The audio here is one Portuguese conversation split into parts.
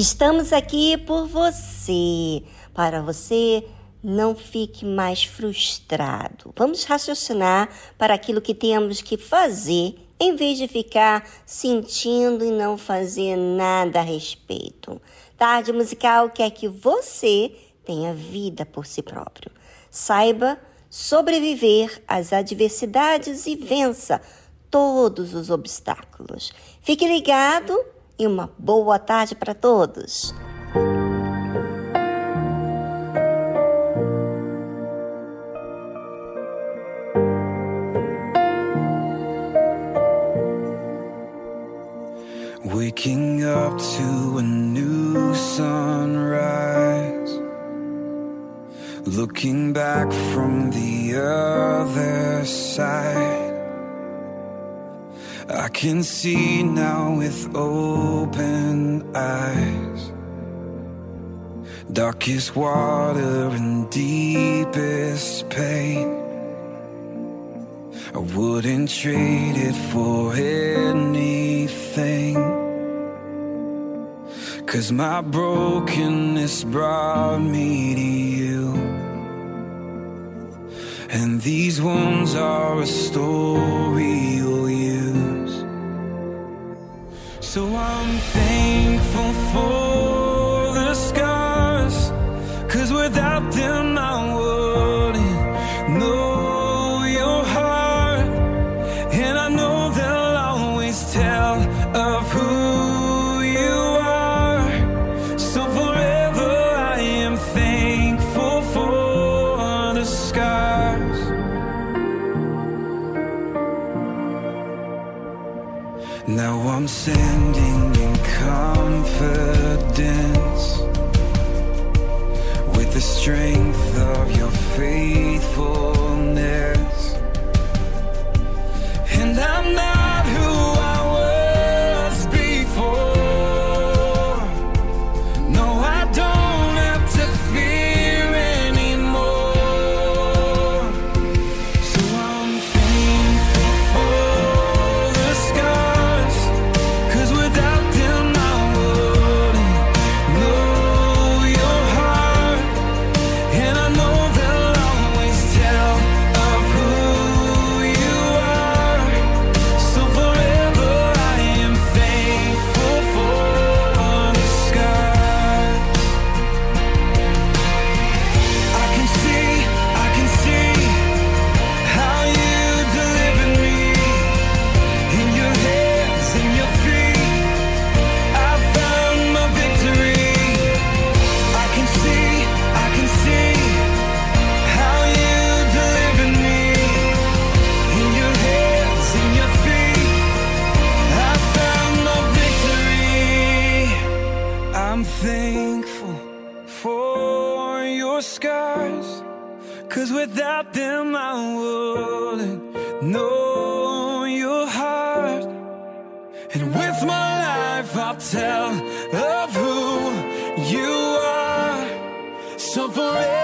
Estamos aqui por você, para você não fique mais frustrado. Vamos raciocinar para aquilo que temos que fazer, em vez de ficar sentindo e não fazer nada a respeito. Tarde Musical quer que você tenha vida por si próprio. Saiba sobreviver às adversidades e vença todos os obstáculos. Fique ligado e uma boa tarde para todos. Darkest water and deepest pain. I wouldn't trade it for anything. Cause my brokenness brought me to you. And these wounds are a story you'll use. So I'm thankful for without them Cause without them, I wouldn't know your heart. And with my life, I'll tell of who you are. So forever,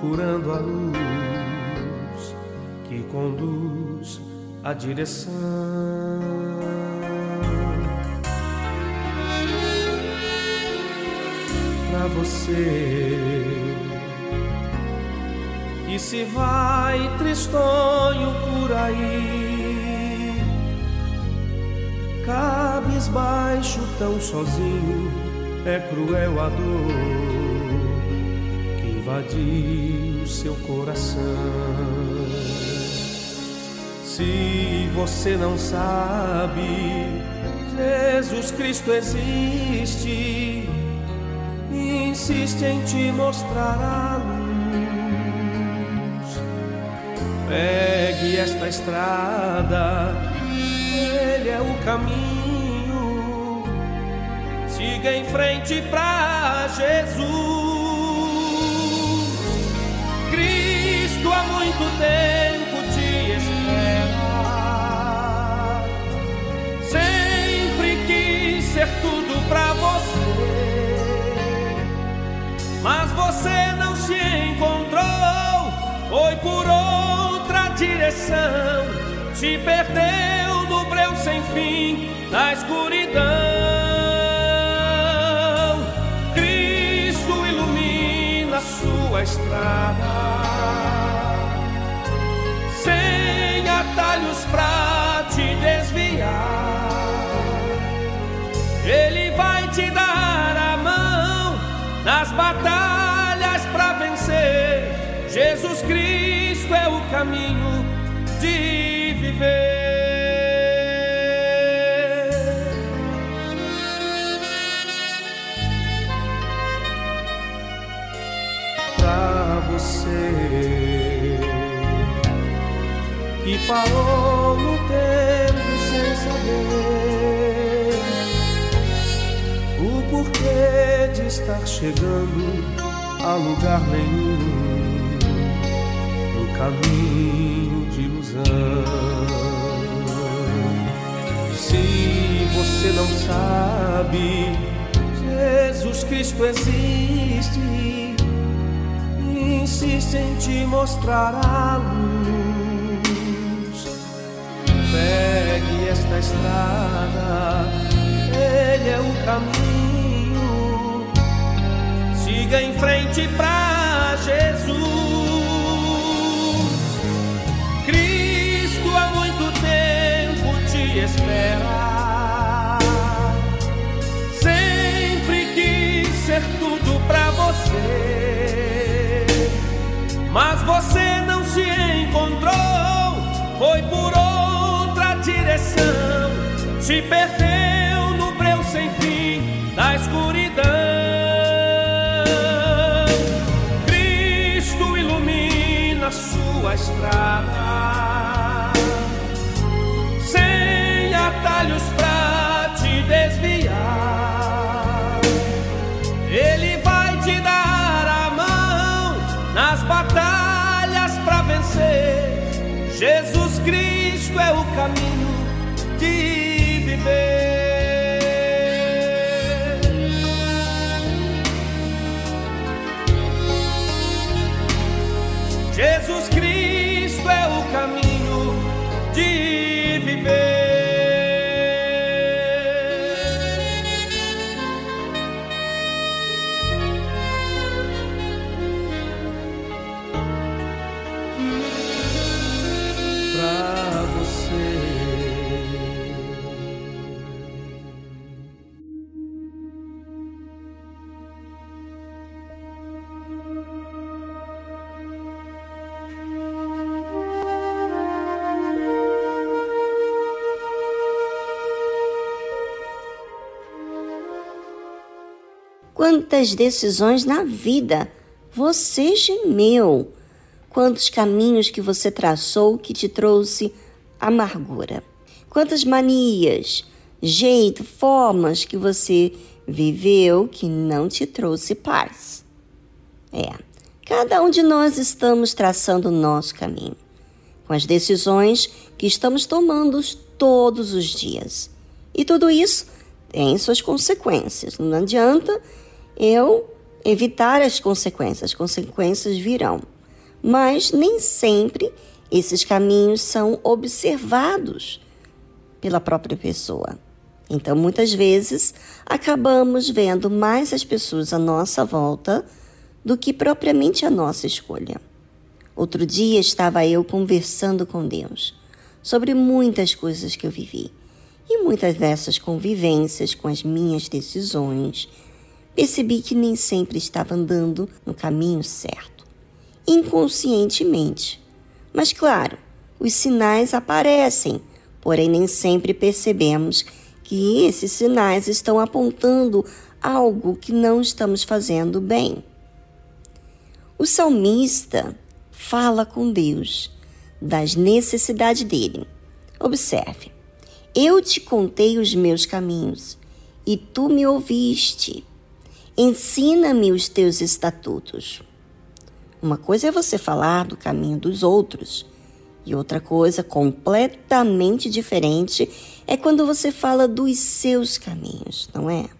procurando a luz que conduz a direção. Pra você que se vai tristonho por aí, cabisbaixo tão sozinho, é cruel a dor que invadiu seu coração. Se você não sabe, Jesus Cristo existe, insiste em te mostrar a luz. Pegue esta estrada, ele é o caminho. Siga em frente pra Jesus. Cristo há muito tempo te espera. Sempre quis ser tudo pra você, mas você não se encontrou. Foi por outra direção, se perdeu no breu sem fim, na escuridão. Cristo ilumina sua estrada, pra te desviar. Ele vai te dar a mão nas batalhas pra vencer. Jesus Cristo é o caminho de viver. Parou no tempo sem saber o porquê de estar chegando a lugar nenhum no caminho de ilusão. Se você não sabe, Jesus Cristo existe, insiste em te mostrar a luz. Pegue esta estrada, ele é o caminho. Siga em frente pra Jesus. Cristo há muito tempo te espera. Sempre quis ser tudo pra você, mas você não se encontrou. Foi por outra se perdeu no breu sem fim da escuridão. Cristo ilumina sua estrada, sem atalhos Quantas decisões na vida você gemeu? Quantos caminhos que você traçou que te trouxe amargura? Quantas manias, jeito, formas que você viveu que não te trouxe paz? É, cada um de nós estamos traçando o nosso caminho, com as decisões que estamos tomando todos os dias. E tudo isso tem suas consequências. Não adianta eu evitar as consequências, as consequências virão. Mas nem sempre esses caminhos são observados pela própria pessoa. Então, muitas vezes, acabamos vendo mais as pessoas à nossa volta do que propriamente a nossa escolha. Outro dia estava eu conversando com Deus sobre muitas coisas que eu vivi. E muitas dessas convivências com as minhas decisões, percebi que nem sempre estava andando no caminho certo, inconscientemente. Mas, claro, os sinais aparecem, porém nem sempre percebemos que esses sinais estão apontando algo que não estamos fazendo bem. O salmista fala com Deus das necessidades dele. Observe: Eu te contei os meus caminhos e tu me ouviste. Ensina-me os teus estatutos. Uma coisa é você falar do caminho dos outros, e outra coisa completamente diferente é quando você fala dos seus caminhos, não é?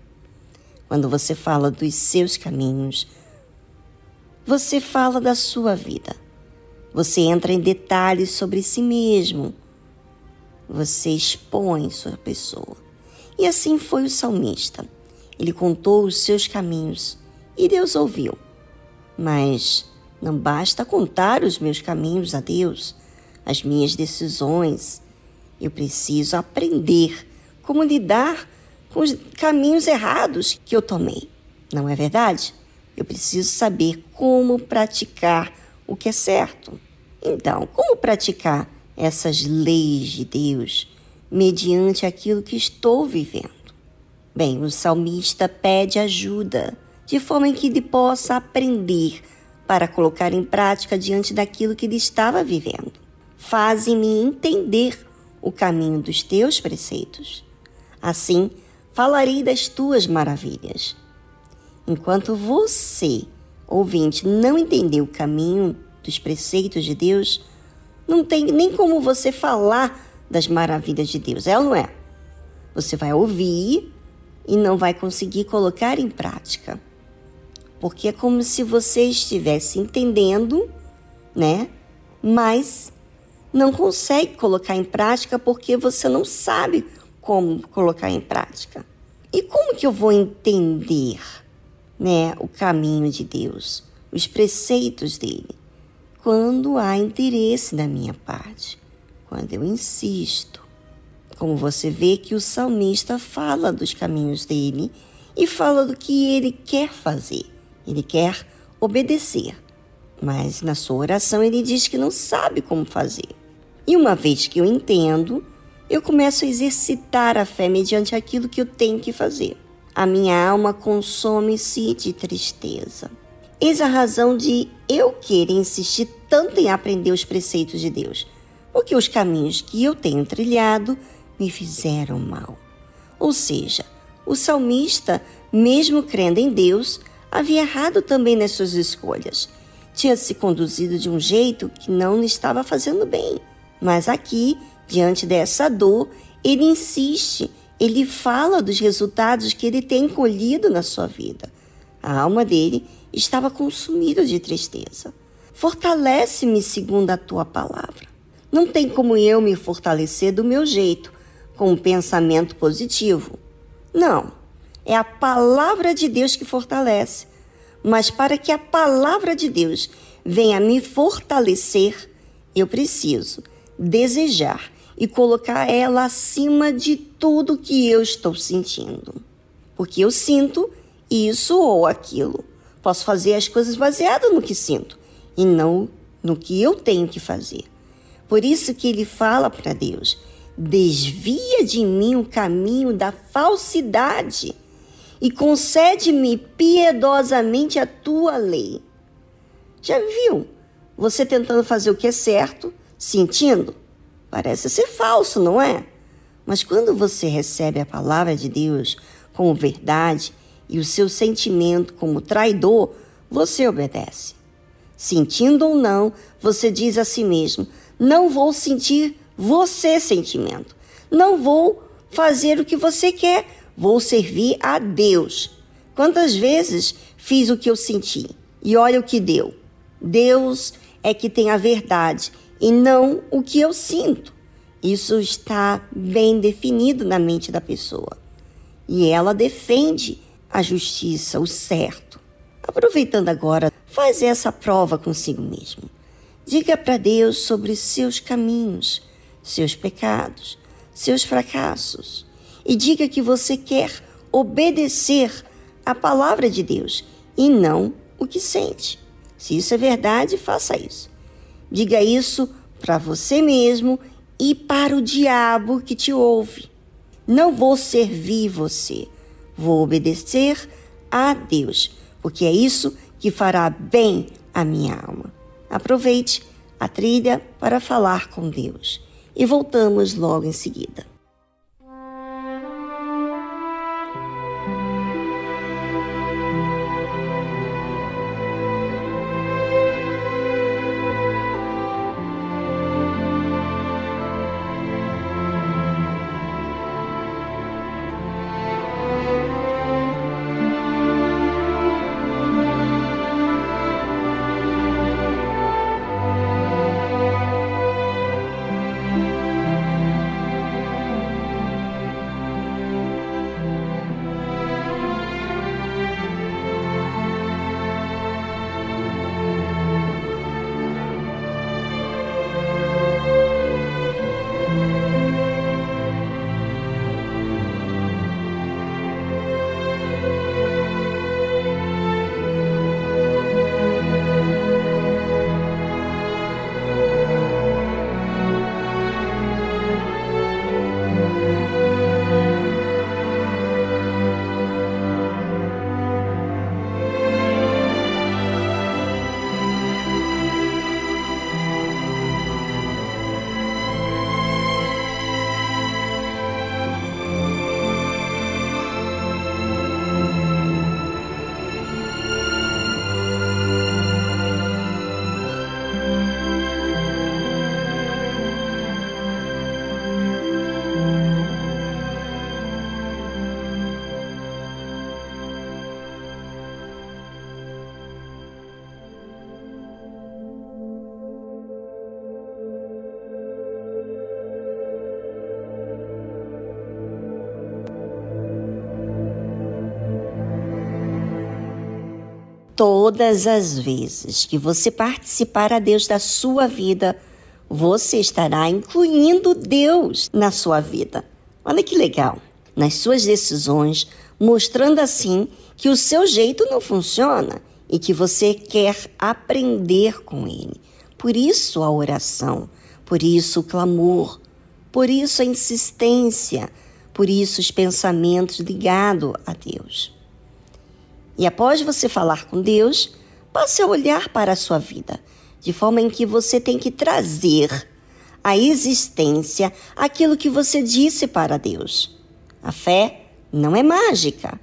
Quando você fala dos seus caminhos, você fala da sua vida. Você entra em detalhes sobre si mesmo. Você expõe sua pessoa. E assim foi o salmista. Ele contou os seus caminhos e Deus ouviu. Mas não basta contar os meus caminhos a Deus, as minhas decisões. Eu preciso aprender como lidar com os caminhos errados que eu tomei. Não é verdade? Eu preciso saber como praticar o que é certo. Então, como praticar essas leis de Deus mediante aquilo que estou vivendo? Bem, o salmista pede ajuda, de forma que ele possa aprender para colocar em prática diante daquilo que ele estava vivendo. Faze-me entender o caminho dos teus preceitos. Assim, falarei das tuas maravilhas. Enquanto você, ouvinte, não entender o caminho dos preceitos de Deus, não tem nem como você falar das maravilhas de Deus, é ou não é? Você vai ouvir e não vai conseguir colocar em prática. Porque é como se você estivesse entendendo, né? Mas não consegue colocar em prática porque você não sabe como colocar em prática. E como que eu vou entender, né, o caminho de Deus, os preceitos dele? Quando há interesse da minha parte, quando eu insisto, como você vê que o salmista fala dos caminhos dele e fala do que ele quer fazer. Ele quer obedecer, mas na sua oração ele diz que não sabe como fazer. E uma vez que eu entendo, eu começo a exercitar a fé mediante aquilo que eu tenho que fazer. A minha alma consome-se de tristeza. Eis a razão de eu querer insistir tanto em aprender os preceitos de Deus, porque os caminhos que eu tenho trilhado me fizeram mal. Ou seja, o salmista, mesmo crendo em Deus, havia errado também nas suas escolhas. Tinha se conduzido de um jeito que não lhe estava fazendo bem. Mas aqui, diante dessa dor, ele insiste, ele fala dos resultados que ele tem colhido na sua vida. A alma dele estava consumida de tristeza. Fortalece-me segundo a tua palavra. Não tem como eu me fortalecer do meu jeito, com um pensamento positivo. Não, é a palavra de Deus que fortalece. Mas para que a palavra de Deus venha me fortalecer, eu preciso desejar e colocar ela acima de tudo que eu estou sentindo. Porque eu sinto isso ou aquilo. Posso fazer as coisas baseadas no que sinto e não no que eu tenho que fazer. Por isso que ele fala para Deus: desvia de mim o caminho da falsidade e concede-me piedosamente a tua lei. Já viu? Você tentando fazer o que é certo, sentindo? Parece ser falso, não é? Mas quando você recebe a palavra de Deus como verdade e o seu sentimento como traidor, você obedece. Sentindo ou não, você diz a si mesmo: não vou sentir você sentimento. Não vou fazer o que você quer, vou servir a Deus. Quantas vezes fiz o que eu senti e olha o que deu. Deus é que tem a verdade e não o que eu sinto. Isso está bem definido na mente da pessoa. E ela defende a justiça, o certo. Aproveitando agora, faz essa prova consigo mesmo. Diga para Deus sobre seus caminhos, seus pecados, seus fracassos. E diga que você quer obedecer a palavra de Deus e não o que sente. Se isso é verdade, faça isso. Diga isso para você mesmo e para o diabo que te ouve. Não vou servir você, vou obedecer a Deus, porque é isso que fará bem à minha alma. Aproveite a trilha para falar com Deus e voltamos logo em seguida. Todas as vezes que você participar a Deus da sua vida, você estará incluindo Deus na sua vida. Olha que legal! Nas suas decisões, mostrando assim que o seu jeito não funciona e que você quer aprender com ele. Por isso a oração, por isso o clamor, por isso a insistência, por isso os pensamentos ligados a Deus. E após você falar com Deus, passe a olhar para a sua vida, de forma em que você tem que trazer à existência aquilo que você disse para Deus. A fé não é mágica,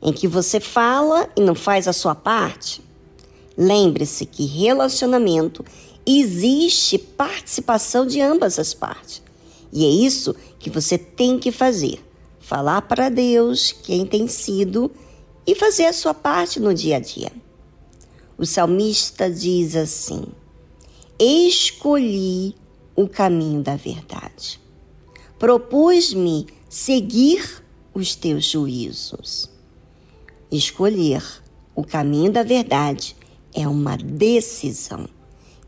em que você fala e não faz a sua parte. Lembre-se que relacionamento existe participação de ambas as partes. E é isso que você tem que fazer: falar para Deus quem tem sido e fazer a sua parte no dia a dia. O salmista diz assim: Escolhi o caminho da verdade. Propus-me seguir os teus juízos. Escolher o caminho da verdade é uma decisão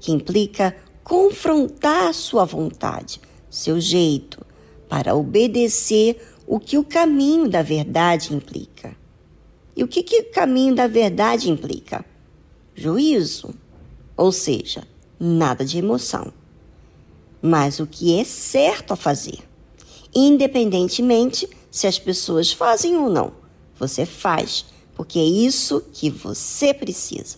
que implica confrontar sua vontade, seu jeito, para obedecer o que o caminho da verdade implica. E o que, que o caminho da verdade implica? Juízo, ou seja, nada de emoção, mas o que é certo a fazer, independentemente se as pessoas fazem ou não. Você faz, porque é isso que você precisa.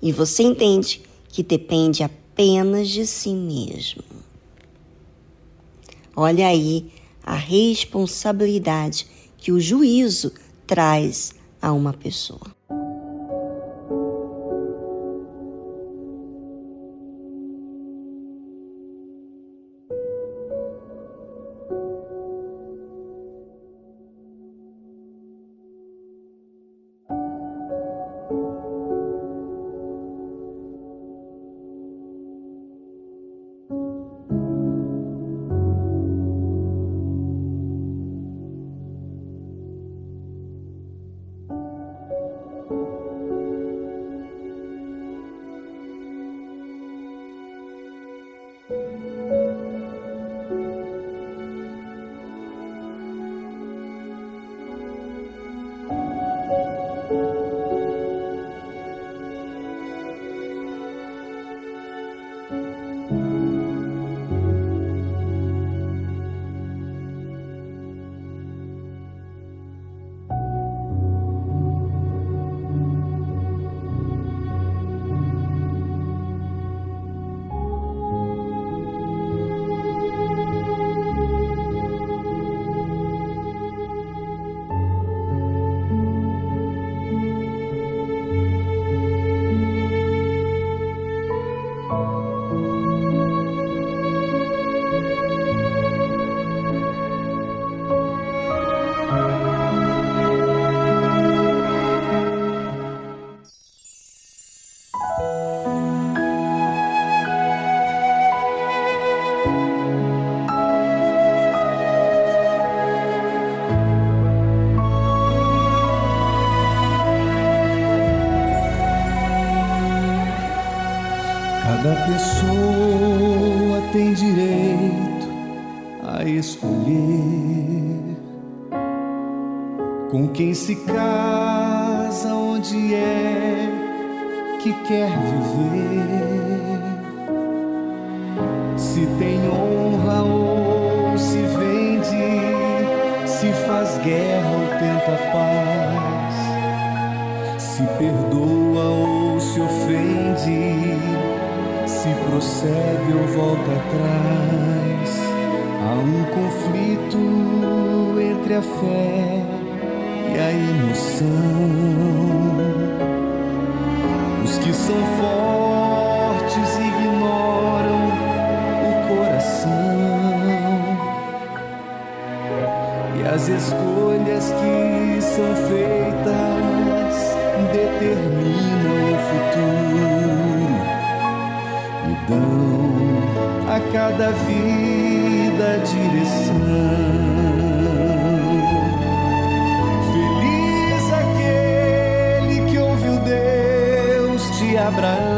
E você entende que depende apenas de si mesmo. Olha aí a responsabilidade que o juízo traz a uma pessoa. Se casa onde é que quer viver. Se tem honra ou se vende, se faz guerra ou tenta paz, se perdoa ou se ofende, se prossegue ou volta atrás. Há um conflito entre a fé a emoção. Os que são fortes ignoram o coração e as escolhas que são feitas determinam o futuro e dão a cada vida Abraão.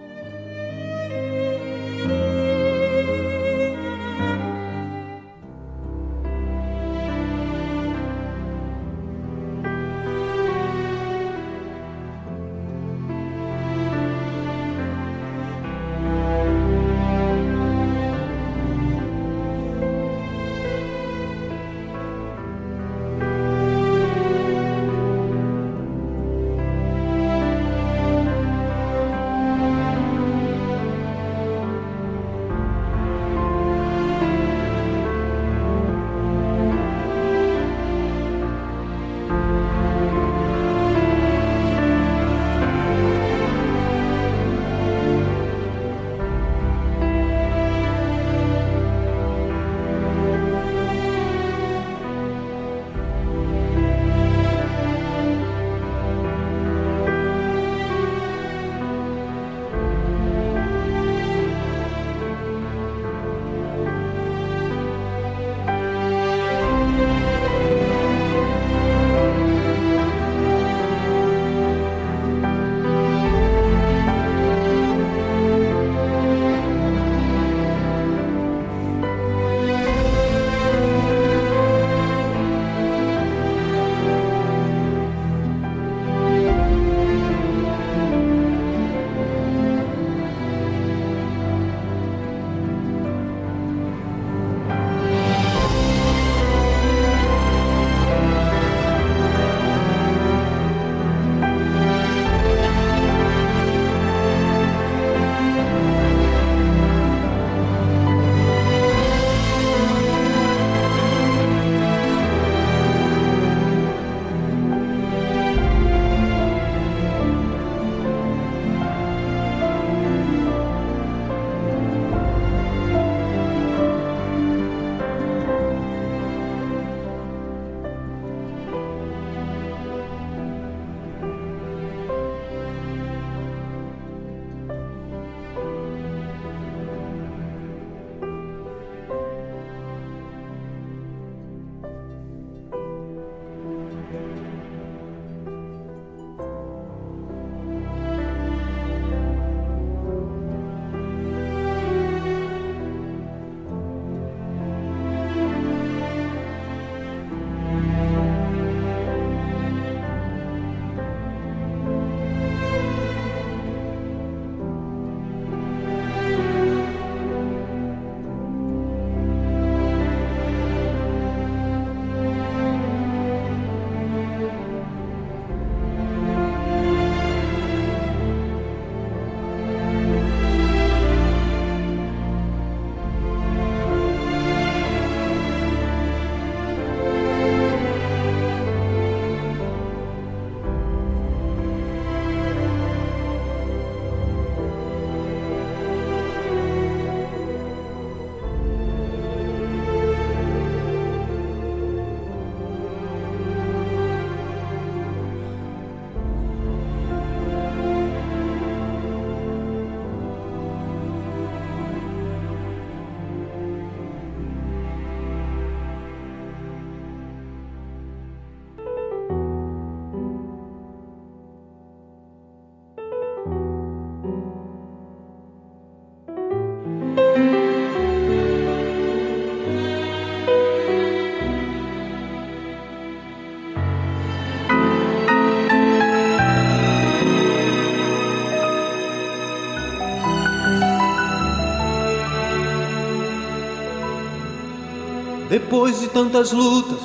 Depois de tantas lutas,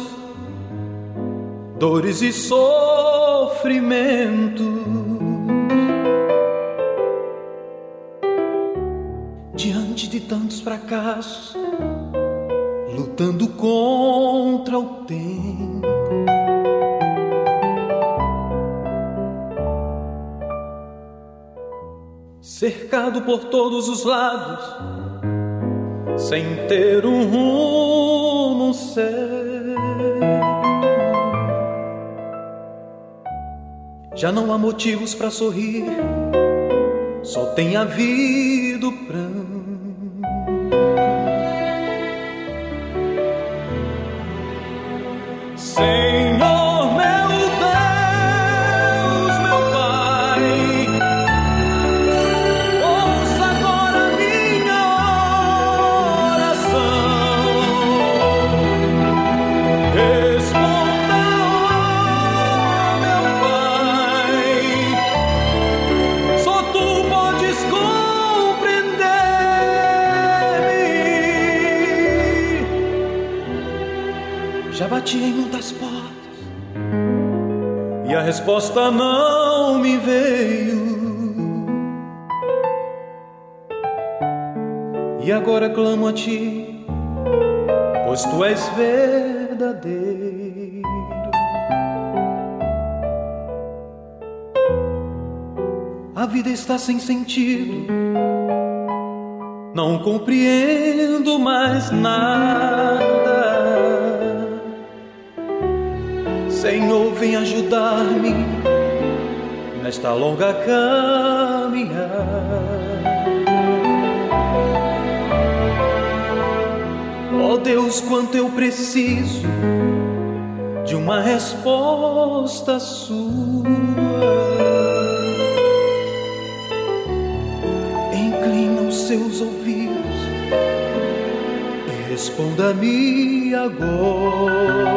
dores e sofrimento. Diante de tantos fracassos, lutando contra o tempo. Cercado por todos os lados, sem ter um rumo certo. Já não há motivos para sorrir, só tem havido pranto. Senhor bati em muitas portas e a resposta não me veio. E agora clamo a ti, pois tu és verdadeiro. A vida está sem sentido, não compreendo mais nada. Senhor, vem ajudar-me nesta longa caminhada. Oh Deus, quanto eu preciso de uma resposta sua. Inclina os seus ouvidos e responda-me agora.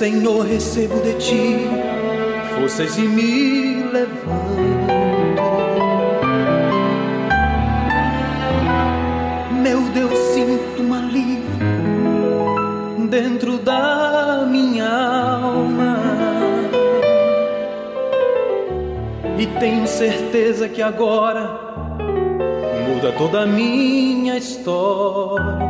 Senhor, recebo de ti forças e me levanto. Meu Deus, sinto um alívio dentro da minha alma. E tenho certeza que agora muda toda a minha história.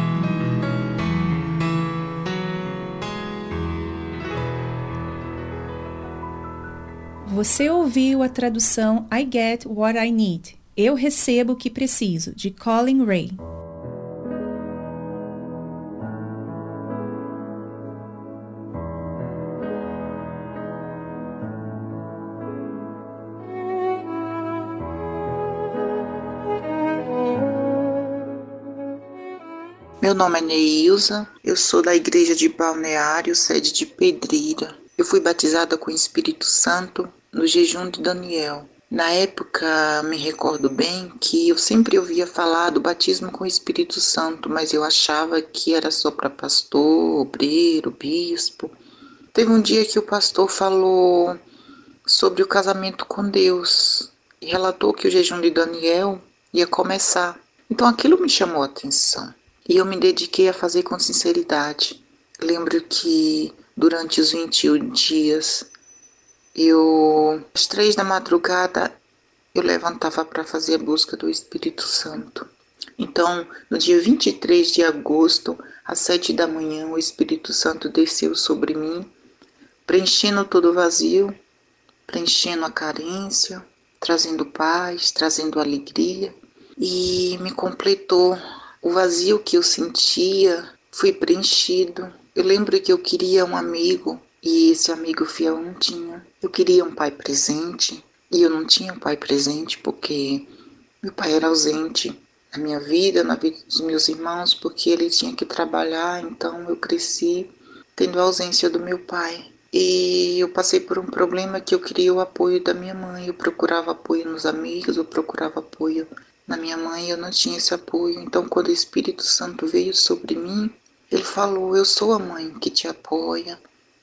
Você ouviu a tradução I Get What I Need. Eu recebo o que preciso, de Colin Ray. Meu nome é Neilza, eu sou da igreja de Balneário, sede de Pedreira. Eu fui batizada com o Espírito Santo no jejum de Daniel. Na época, me recordo bem que eu sempre ouvia falar do batismo com o Espírito Santo, mas eu achava que era só para pastor, obreiro, bispo. Teve um dia que o pastor falou sobre o casamento com Deus e relatou que o jejum de Daniel ia começar. Então aquilo me chamou a atenção e eu me dediquei a fazer com sinceridade. Lembro que durante os 21 dias eu, às três da madrugada, eu levantava para fazer a busca do Espírito Santo. Então, no dia 23 de agosto, às sete da manhã, o Espírito Santo desceu sobre mim, preenchendo todo o vazio, preenchendo a carência, trazendo paz, trazendo alegria e me completou. O vazio que eu sentia foi preenchido. Eu lembro que eu queria um amigo e esse amigo fiel não tinha. Eu queria um pai presente e eu não tinha um pai presente porque meu pai era ausente na minha vida, na vida dos meus irmãos, porque ele tinha que trabalhar, então eu cresci tendo a ausência do meu pai. E eu passei por um problema que eu queria o apoio da minha mãe. Eu procurava apoio nos amigos, eu procurava apoio na minha mãe, eu não tinha esse apoio. Então, quando o Espírito Santo veio sobre mim, ele falou: Eu sou a mãe que te apoia,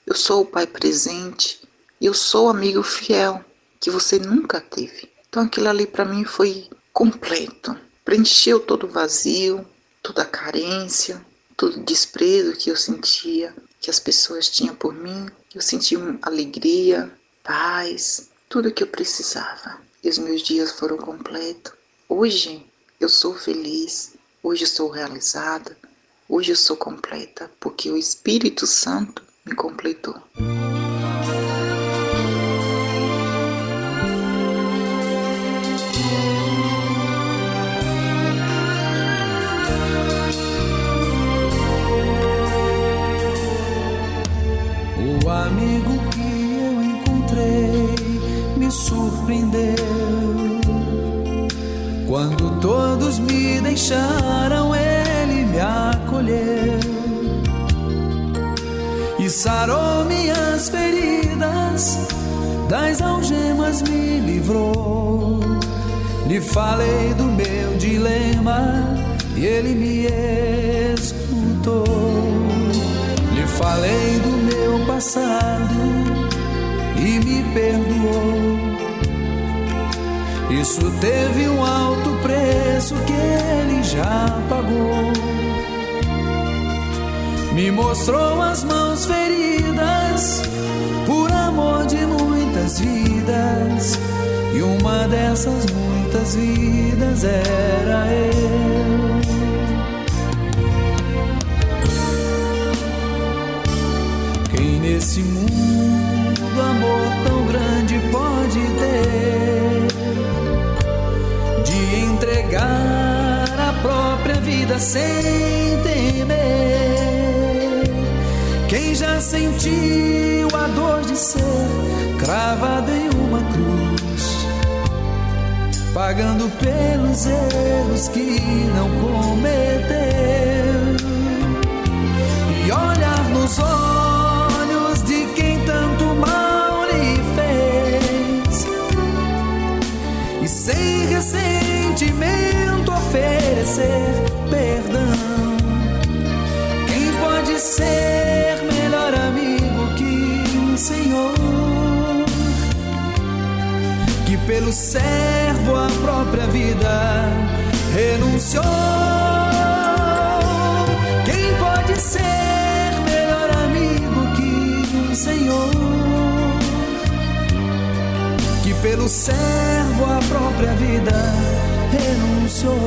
eu sou o pai presente, eu sou o amigo fiel que você nunca teve. Então, aquilo ali para mim foi completo, preencheu todo o vazio, toda a carência, todo o desprezo que eu sentia, que as pessoas tinham por mim. Eu senti alegria, paz, tudo que eu precisava. E os meus dias foram completos. Hoje eu sou feliz, hoje eu sou realizada, hoje eu sou completa, porque o Espírito Santo me completou. O amigo que eu encontrei me surpreendeu. Quando todos me deixaram, sarou minhas feridas, das algemas me livrou. Lhe falei do meu dilema e ele me escutou. Lhe falei do meu passado e me perdoou. Isso teve um alto preço que ele já pagou. Me mostrou as mãos feridas por amor de muitas vidas. E uma dessas muitas vidas era eu. Quem nesse mundo amor tão grande pode ter de entregar a própria vida sem já sentiu a dor de ser cravado em uma cruz, pagando pelos erros que não cometeu, e olhar nos olhos de quem tanto mal lhe fez, e sem ressentimento oferecer perdão. Quem pode ser Senhor? Que pelo servo a própria vida renunciou. Quem pode ser melhor amigo que um Senhor? Que pelo servo a própria vida renunciou.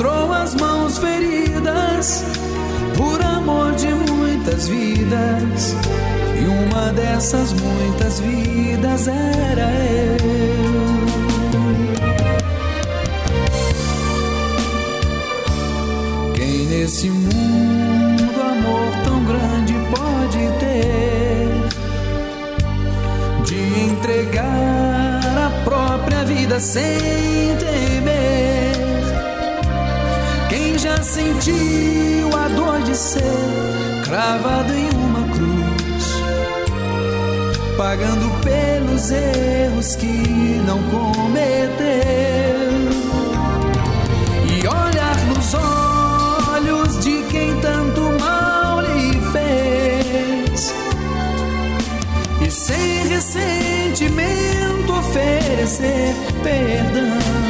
Mostrou as mãos feridas por amor de muitas vidas. E uma dessas muitas vidas era eu. Quem nesse mundo amor tão grande pode ter de entregar a própria vida sem temer? Já sentiu a dor de ser cravado em uma cruz, pagando pelos erros que não cometeu? E olhar nos olhos de quem tanto mal lhe fez e sem ressentimento oferecer perdão.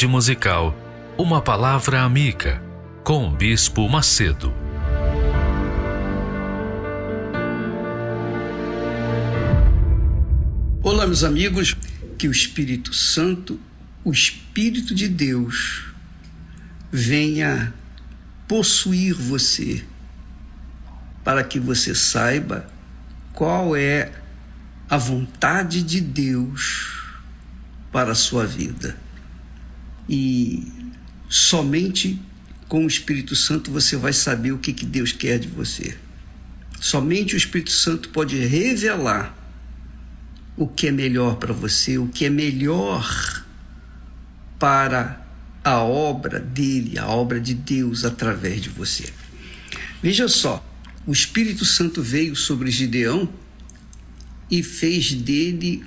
Tarde musical, uma palavra amiga com o Bispo Macedo. Olá, meus amigos, que o Espírito Santo, o Espírito de Deus, venha possuir você, para que você saiba qual é a vontade de Deus para a sua vida. E somente com o Espírito Santo você vai saber o que, que Deus quer de você. Somente o Espírito Santo pode revelar o que é melhor para você, o que é melhor para a obra dele, a obra de Deus através de você. Veja só, o Espírito Santo veio sobre Gideão e fez dele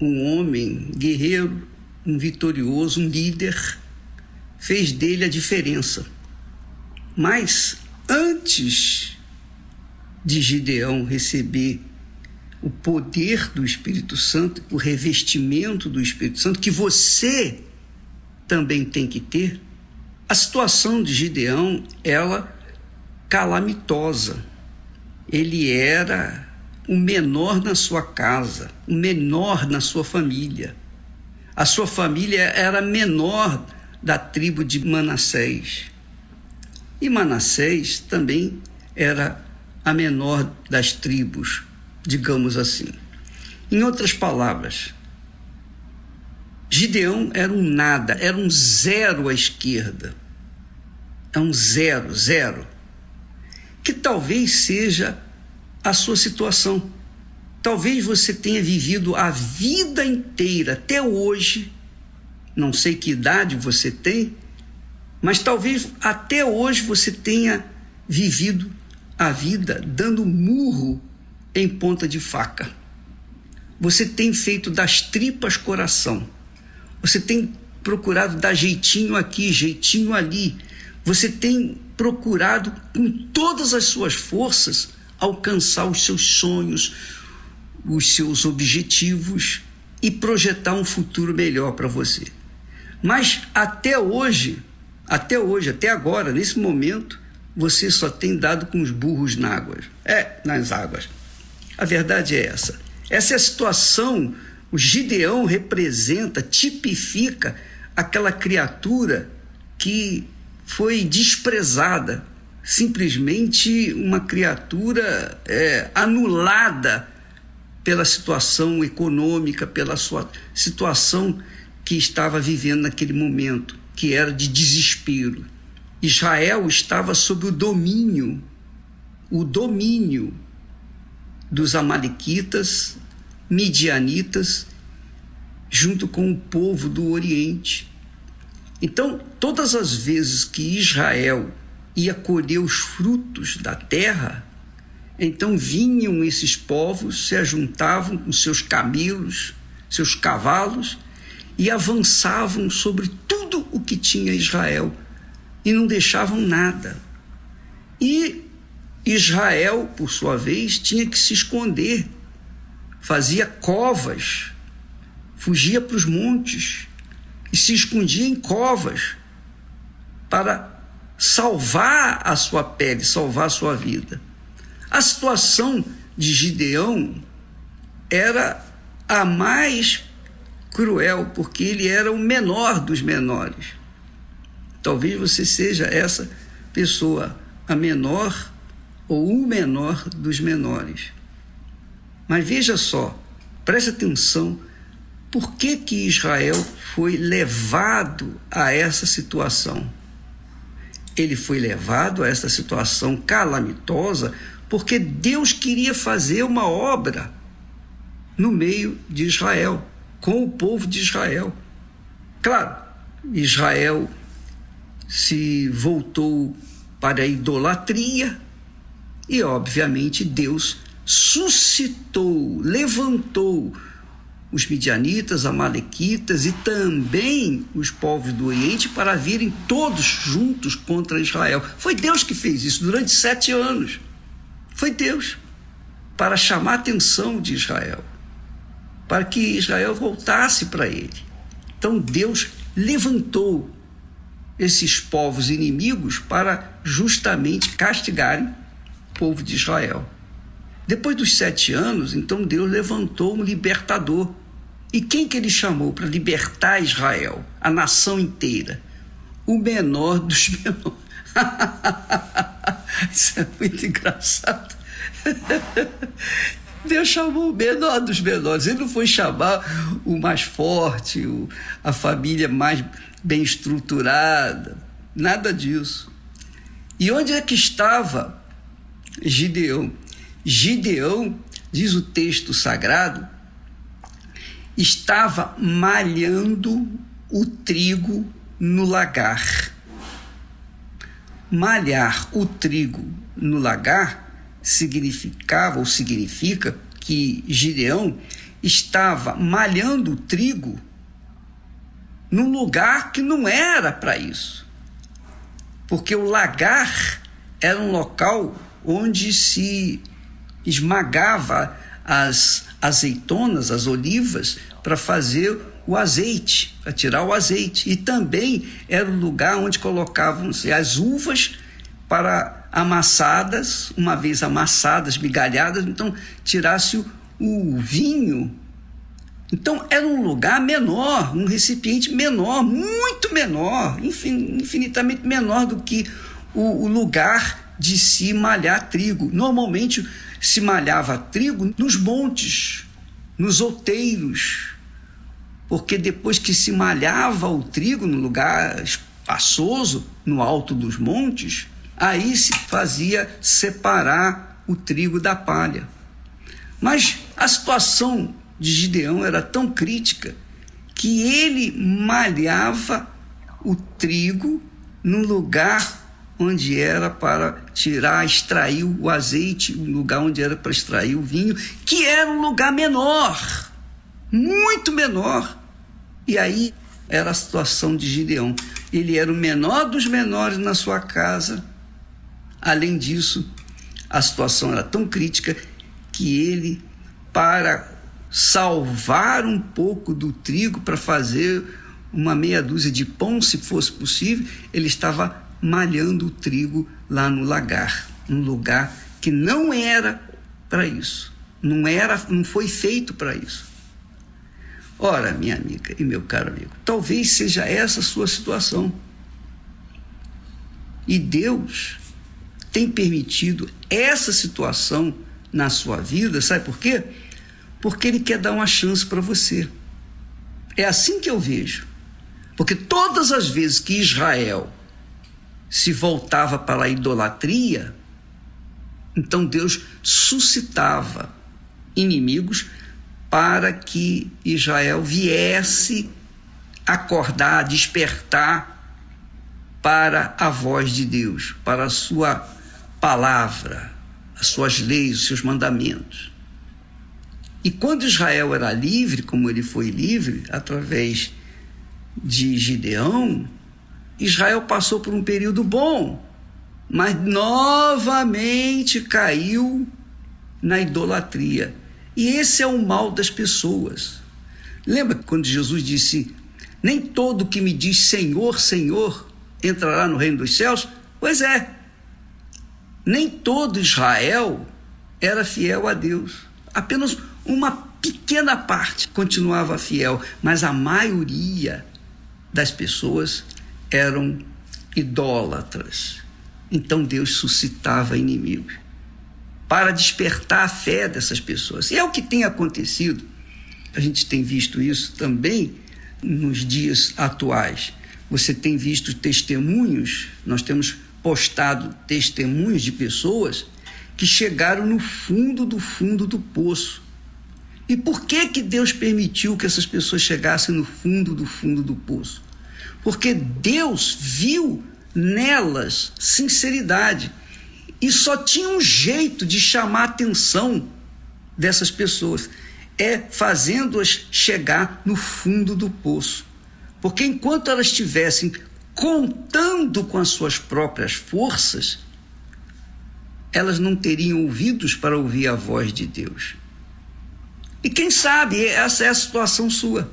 um homem guerreiro, um vitorioso, um líder, fez dele a diferença. Mas antes de Gideão receber o poder do Espírito Santo, o revestimento do Espírito Santo, que você também tem que ter, a situação de Gideão, ela calamitosa. Ele era o menor na sua casa, o menor na sua família. A sua família era menor da tribo de Manassés. E Manassés também era a menor das tribos, digamos assim. Em outras palavras, Gideão era um nada, era um zero à esquerda. É um zero, zero. Que talvez seja a sua situação. Talvez você tenha vivido a vida inteira, até hoje, não sei que idade você tem, mas talvez até hoje você tenha vivido a vida dando murro em ponta de faca. Você tem feito das tripas coração. Você tem procurado dar jeitinho aqui, jeitinho ali. Você tem procurado com todas as suas forças alcançar os seus sonhos, os seus objetivos e projetar um futuro melhor para você. Mas até hoje, até hoje, até agora, nesse momento, você só tem dado com os burros na água. É, nas águas. A verdade é essa. Essa é a situação. O Gideão representa, tipifica aquela criatura que foi desprezada, simplesmente uma criatura é, anulada pela situação econômica, pela sua situação que estava vivendo naquele momento, que era de desespero. Israel estava sob o domínio, o domínio dos amalequitas, midianitas, junto com o povo do Oriente. Então, todas as vezes que Israel ia colher os frutos da terra, então vinham esses povos, se ajuntavam com seus camelos, seus cavalos e avançavam sobre tudo o que tinha Israel e não deixavam nada. E Israel, por sua vez, tinha que se esconder, fazia covas, fugia para os montes e se escondia em covas para salvar a sua pele, salvar a sua vida. A situação de Gideão era a mais cruel, porque ele era o menor dos menores. Talvez você seja essa pessoa, a menor ou o menor dos menores. Mas veja só, preste atenção por que, que Israel foi levado a essa situação? Ele foi levado a essa situação calamitosa porque Deus queria fazer uma obra no meio de Israel, com o povo de Israel. Claro, Israel se voltou para a idolatria e, obviamente, Deus suscitou, levantou os midianitas, amalequitas e também os povos do Oriente para virem todos juntos contra Israel. Foi Deus que fez isso durante sete anos. Foi Deus para chamar a atenção de Israel, para que Israel voltasse para ele. Então Deus levantou esses povos inimigos para justamente castigarem o povo de Israel. Depois dos sete anos, então Deus levantou um libertador. E quem que ele chamou para libertar Israel, a nação inteira? O menor dos menores. Isso é muito engraçado. Deus chamou o menor dos menores. Ele não foi chamar o mais forte, o, a família mais bem estruturada. Nada disso. E onde é que estava Gideão? Gideão, diz o texto sagrado, estava malhando o trigo no lagar. Malhar o trigo no lagar significava ou significa que Gideão estava malhando o trigo num lugar que não era para isso. Porque o lagar era um local onde se esmagava as azeitonas, as olivas, para fazer o azeite, para tirar o azeite. E também era o lugar onde colocavam-se as uvas para amassadas, uma vez amassadas, migalhadas, então tirasse o, o vinho. Então era um lugar menor, um recipiente menor, muito menor, infinitamente menor do que o, o lugar de se malhar trigo. Normalmente se malhava trigo nos montes, nos outeiros, porque depois que se malhava o trigo no lugar espaçoso, no alto dos montes, aí se fazia separar o trigo da palha. Mas a situação de Gideão era tão crítica que ele malhava o trigo no lugar onde era para tirar, extrair o azeite, o lugar onde era para extrair o vinho, que era um lugar menor, muito menor. E aí era a situação de Gideão. Ele era o menor dos menores na sua casa. Além disso, a situação era tão crítica que ele, para salvar um pouco do trigo, para fazer uma meia dúzia de pão, se fosse possível, ele estava malhando o trigo lá no lagar, um lugar que não era para isso, não era, não foi feito para isso. Ora, minha amiga e meu caro amigo, talvez seja essa a sua situação. E Deus tem permitido essa situação na sua vida, sabe por quê? Porque Ele quer dar uma chance para você. É assim que eu vejo. Porque todas as vezes que Israel se voltava para a idolatria, então Deus suscitava inimigos para que Israel viesse acordar, despertar para a voz de Deus, para a sua palavra, as suas leis, os seus mandamentos. E quando Israel era livre, como ele foi livre, através de Gideão, Israel passou por um período bom, mas novamente caiu na idolatria. E esse é o mal das pessoas. Lembra quando Jesus disse: Nem todo que me diz Senhor, Senhor entrará no reino dos céus? Pois é, nem todo Israel era fiel a Deus. Apenas uma pequena parte continuava fiel, mas a maioria das pessoas eram idólatras. Então Deus suscitava inimigos para despertar a fé dessas pessoas. E é o que tem acontecido. A gente tem visto isso também nos dias atuais. Você tem visto testemunhos, nós temos postado testemunhos de pessoas que chegaram no fundo do fundo do poço. E por que que Deus permitiu que essas pessoas chegassem no fundo do fundo do poço? Porque Deus viu nelas sinceridade. E só tinha um jeito de chamar a atenção dessas pessoas: é fazendo-as chegar no fundo do poço. Porque enquanto elas estivessem contando com as suas próprias forças, elas não teriam ouvidos para ouvir a voz de Deus. E quem sabe essa é a situação sua.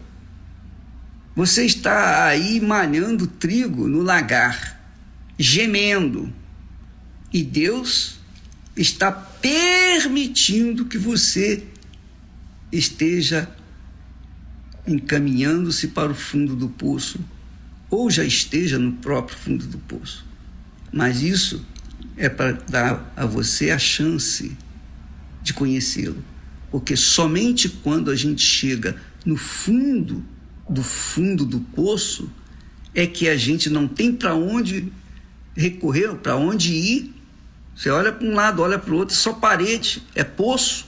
Você está aí malhando trigo no lagar, gemendo, e Deus está permitindo que você esteja encaminhando-se para o fundo do poço, ou já esteja no próprio fundo do poço. Mas isso é para dar a você a chance de conhecê-lo. Porque somente quando a gente chega no fundo do fundo do poço é que a gente não tem para onde recorrer, para onde ir você olha para um lado, olha para o outro, só parede, é poço.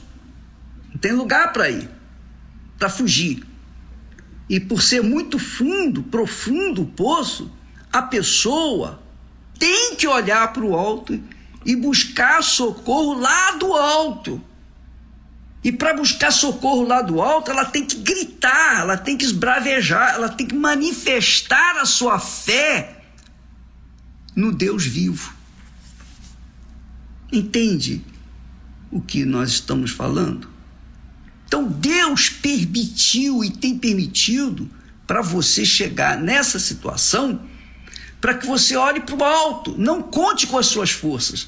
Não tem lugar para ir, para fugir. E por ser muito fundo, profundo o poço, a pessoa tem que olhar para o alto e buscar socorro lá do alto. E para buscar socorro lá do alto, ela tem que gritar, ela tem que esbravejar, ela tem que manifestar a sua fé no Deus vivo. Entende o que nós estamos falando? Então Deus permitiu e tem permitido para você chegar nessa situação para que você olhe para o alto, não conte com as suas forças,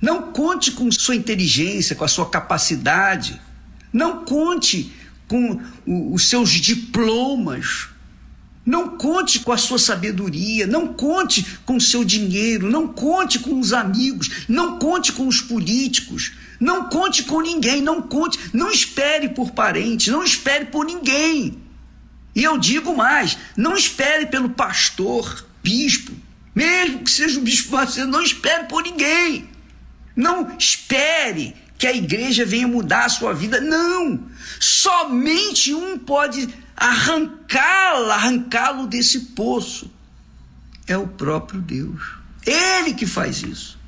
não conte com sua inteligência, com a sua capacidade, não conte com os seus diplomas, não conte com a sua sabedoria, não conte com o seu dinheiro, não conte com os amigos, não conte com os políticos, não conte com ninguém, não conte, não espere por parente, não espere por ninguém. E eu digo mais, não espere pelo pastor, bispo, mesmo que seja um bispo, você não espere por ninguém. Não espere que a igreja venha mudar a sua vida. Não! Somente um pode arrancá-la, arrancá-lo desse poço. É o próprio Deus. Ele que faz isso.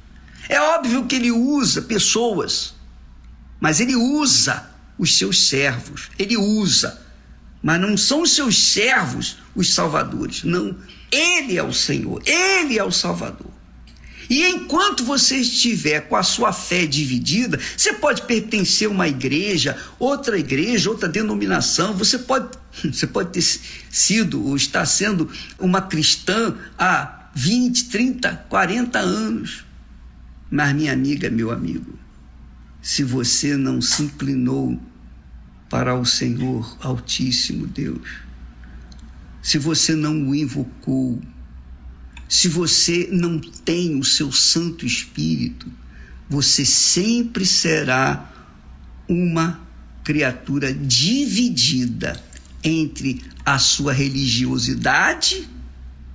É óbvio que ele usa pessoas, mas ele usa os seus servos. Ele usa. Mas não são os seus servos os salvadores. Não. Ele é o Senhor. Ele é o Salvador. E enquanto você estiver com a sua fé dividida, você pode pertencer a uma igreja, outra igreja, outra denominação, você pode, você pode ter sido ou está sendo uma cristã há 20, 30, 40 anos. Mas, minha amiga, meu amigo, se você não se inclinou para o Senhor Altíssimo Deus, se você não o invocou, se você não tem o seu Santo Espírito, você sempre será uma criatura dividida entre a sua religiosidade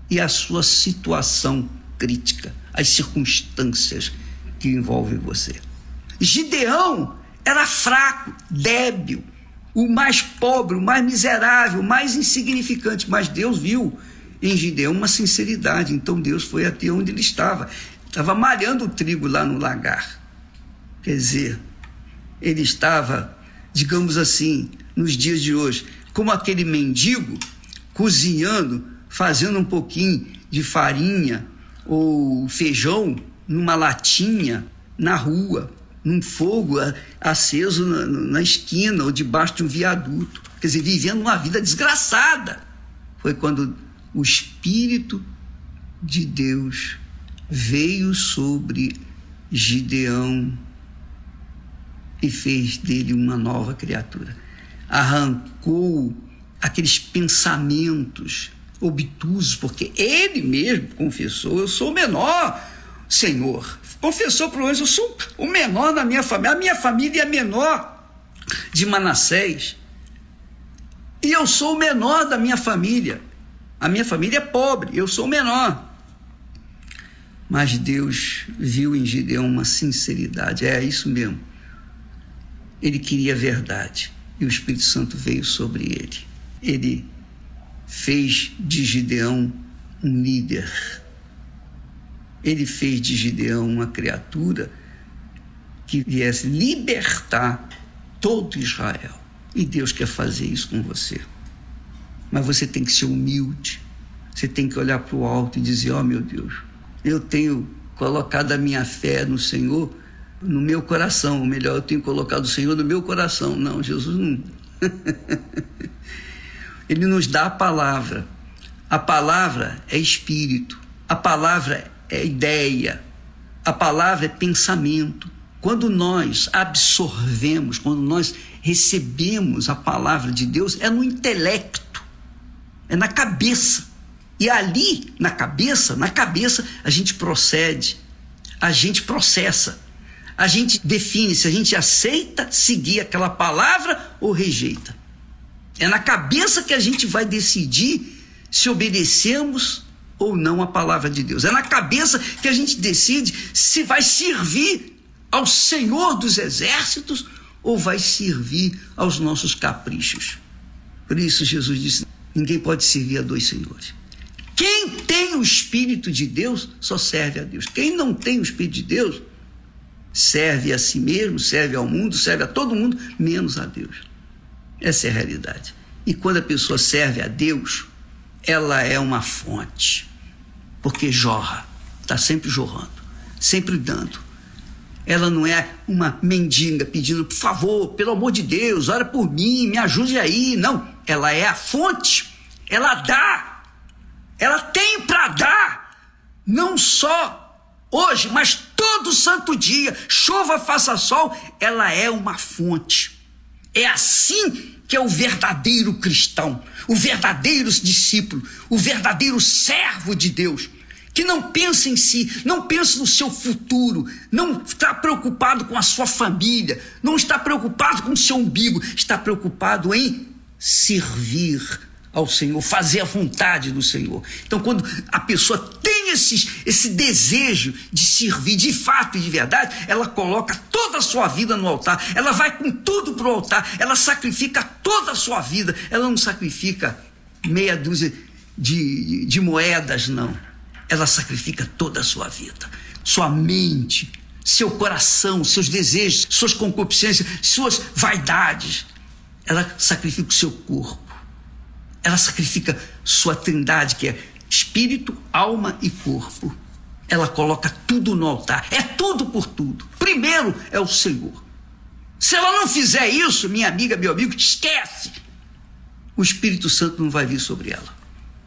e a sua situação crítica, as circunstâncias que envolvem você. Gideão era fraco, débil, o mais pobre, o mais miserável, o mais insignificante, mas Deus viu em Gideão uma sinceridade, então Deus foi até onde ele estava. Estava malhando o trigo lá no lagar. Quer dizer, ele estava, digamos assim, nos dias de hoje, como aquele mendigo cozinhando, fazendo um pouquinho de farinha ou feijão numa latinha na rua, num fogo aceso na, na esquina ou debaixo de um viaduto. Quer dizer, vivendo uma vida desgraçada. Foi quando o Espírito de Deus veio sobre Gideão e fez dele uma nova criatura. Arrancou aqueles pensamentos obtusos, porque ele mesmo confessou: Eu sou o menor, Senhor. Confessou para nós: Eu sou o menor da minha família. A minha família é menor de Manassés. E eu sou o menor da minha família. A minha família é pobre, eu sou menor. Mas Deus viu em Gideão uma sinceridade, é isso mesmo. Ele queria verdade e o Espírito Santo veio sobre ele. Ele fez de Gideão um líder. Ele fez de Gideão uma criatura que viesse libertar todo Israel. E Deus quer fazer isso com você. Mas você tem que ser humilde. Você tem que olhar para o alto e dizer: Ó oh, meu Deus, eu tenho colocado a minha fé no Senhor no meu coração. Ou melhor, eu tenho colocado o Senhor no meu coração. Não, Jesus não. Ele nos dá a palavra. A palavra é espírito. A palavra é ideia. A palavra é pensamento. Quando nós absorvemos, quando nós recebemos a palavra de Deus, é no intelecto, é na cabeça. E ali, na cabeça, na cabeça, a gente procede, a gente processa, a gente define se a gente aceita seguir aquela palavra ou rejeita. É na cabeça que a gente vai decidir se obedecemos ou não a palavra de Deus. É na cabeça que a gente decide se vai servir ao Senhor dos exércitos ou vai servir aos nossos caprichos. Por isso Jesus disse: ninguém pode servir a dois senhores. Quem tem o Espírito de Deus só serve a Deus. Quem não tem o Espírito de Deus serve a si mesmo, serve ao mundo, serve a todo mundo, menos a Deus. Essa é a realidade. E quando a pessoa serve a Deus, ela é uma fonte, porque jorra, está sempre jorrando, sempre dando. Ela não é uma mendiga pedindo, por favor, pelo amor de Deus, ora por mim, me ajude aí. Não, ela é a fonte, ela dá, ela tem para dar, não só hoje, mas todo santo dia, chova, faça sol, ela é uma fonte. É assim que é o verdadeiro cristão, o verdadeiro discípulo, o verdadeiro servo de Deus, que não pensa em si, não pensa no seu futuro, não está preocupado com a sua família, não está preocupado com o seu umbigo, está preocupado em servir ao Senhor, fazer a vontade do Senhor. Então, quando a pessoa tem esse, esse desejo de servir de fato e de verdade, ela coloca toda a sua vida no altar, ela vai com tudo para o altar, ela sacrifica toda a sua vida, ela não sacrifica meia dúzia de, de moedas, não. Ela sacrifica toda a sua vida, sua mente, seu coração, seus desejos, suas concupiscências, suas vaidades. Ela sacrifica o seu corpo ela sacrifica sua trindade, que é espírito, alma e corpo. Ela coloca tudo no altar. É tudo por tudo. Primeiro é o Senhor. Se ela não fizer isso, minha amiga, meu amigo, esquece. O Espírito Santo não vai vir sobre ela.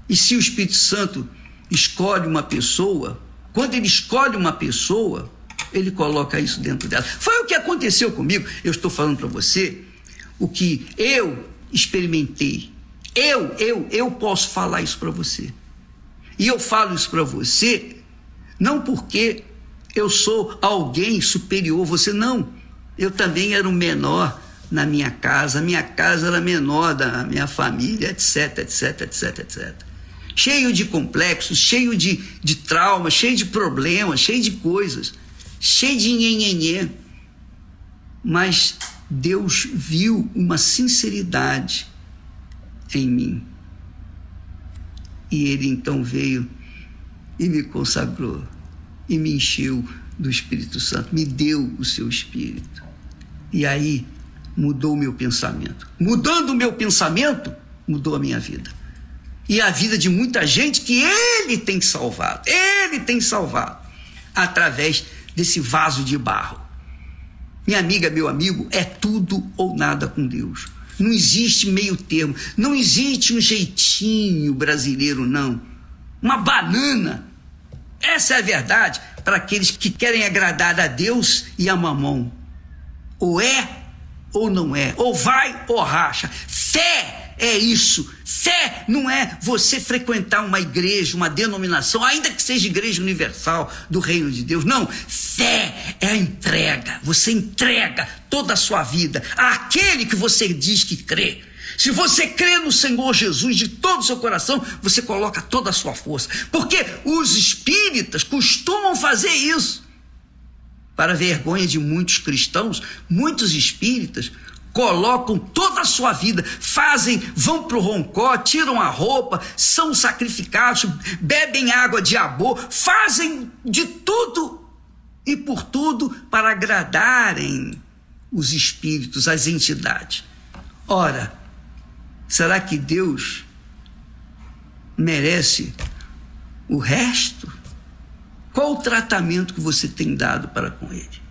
E se o Espírito Santo escolhe uma pessoa, quando ele escolhe uma pessoa, ele coloca isso dentro dela. Foi o que aconteceu comigo. Eu estou falando para você o que eu experimentei. Eu, eu, eu posso falar isso para você. E eu falo isso para você não porque eu sou alguém superior você, não. Eu também era um menor na minha casa, minha casa era menor da minha família, etc, etc, etc, etc. Cheio de complexos, cheio de, de traumas, cheio de problemas, cheio de coisas, cheio de nhenhenhê. Mas Deus viu uma sinceridade em mim. E ele então veio e me consagrou e me encheu do Espírito Santo, me deu o seu Espírito. E aí mudou o meu pensamento. Mudando o meu pensamento, mudou a minha vida. E a vida de muita gente que ele tem salvado. Ele tem salvado através desse vaso de barro. Minha amiga, meu amigo, é tudo ou nada com Deus. Não existe meio termo, não existe um jeitinho brasileiro, não. Uma banana. Essa é a verdade para aqueles que querem agradar a Deus e a mamão. Ou é ou não é, ou vai ou racha. Fé é isso. Fé não é você frequentar uma igreja, uma denominação, ainda que seja igreja universal do reino de Deus. Não. Fé é a entrega. Você entrega toda a sua vida àquele que você diz que crê. Se você crê no Senhor Jesus de todo o seu coração, você coloca toda a sua força. Porque os espíritas costumam fazer isso. Para vergonha de muitos cristãos, muitos espíritas colocam toda a sua vida, fazem, vão para o roncó, tiram a roupa, são sacrificados, bebem água de abor, fazem de tudo e por tudo para agradarem os espíritos, as entidades. Ora, será que Deus merece o resto? Qual o tratamento que você tem dado para com ele?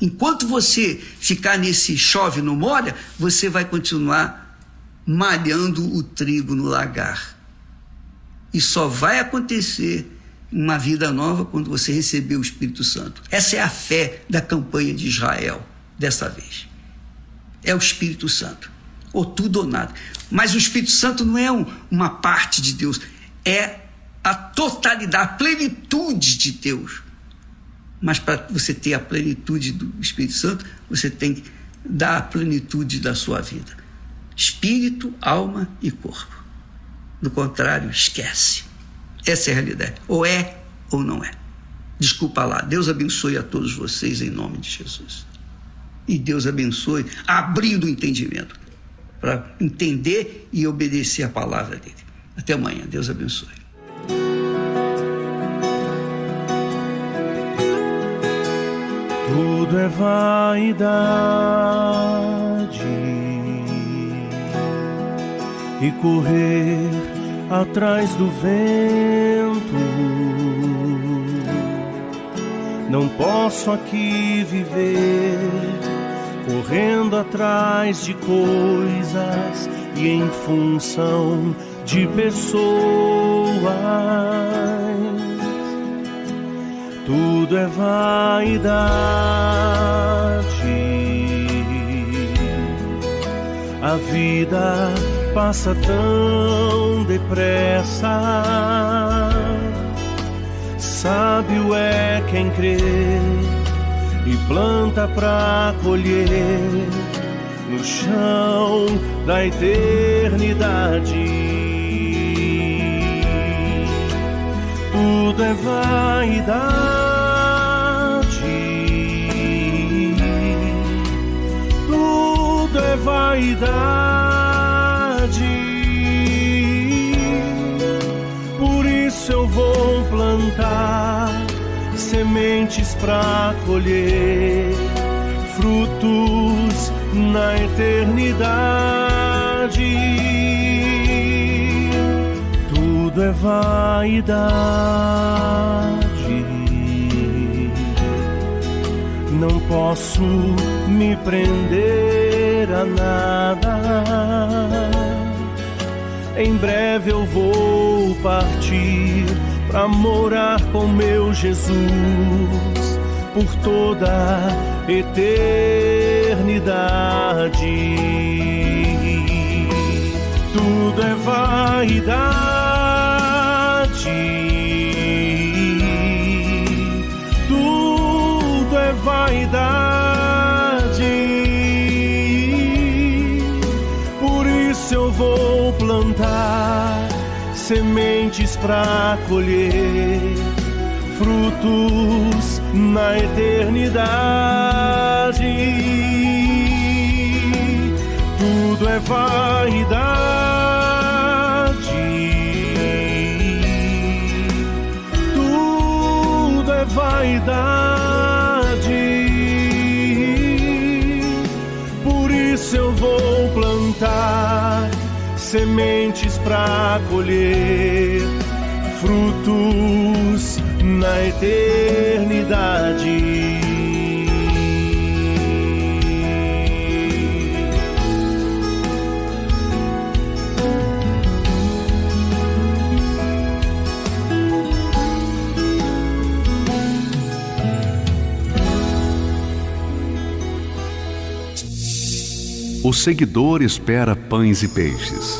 Enquanto você ficar nesse chove no molha, você vai continuar malhando o trigo no lagar. E só vai acontecer uma vida nova quando você receber o Espírito Santo. Essa é a fé da campanha de Israel dessa vez. É o Espírito Santo. Ou tudo ou nada. Mas o Espírito Santo não é um, uma parte de Deus, é a totalidade, a plenitude de Deus. Mas para você ter a plenitude do Espírito Santo, você tem que dar a plenitude da sua vida. Espírito, alma e corpo. Do contrário, esquece. Essa é a realidade. Ou é ou não é. Desculpa lá. Deus abençoe a todos vocês em nome de Jesus. E Deus abençoe abrindo o entendimento para entender e obedecer a palavra dele. Até amanhã. Deus abençoe. Tudo é vaidade e correr atrás do vento. Não posso aqui viver correndo atrás de coisas e em função de pessoas tudo é vaidade. A vida passa tão depressa. Sábio é quem crê e planta pra colher no chão da eternidade. tudo é vaidade. Vaidade. Por isso eu vou plantar sementes para colher frutos na eternidade tudo é vaidade. Não posso me prender a nada. Em breve eu vou partir para morar com meu Jesus por toda eternidade. eternidade. Tudo é vaidade. Tudo é vaidade. Vou plantar sementes para colher frutos na eternidade. Tudo é vaidade. Tudo é vaidade. Sementes para colher frutos na eternidade. O seguidor espera pães e peixes.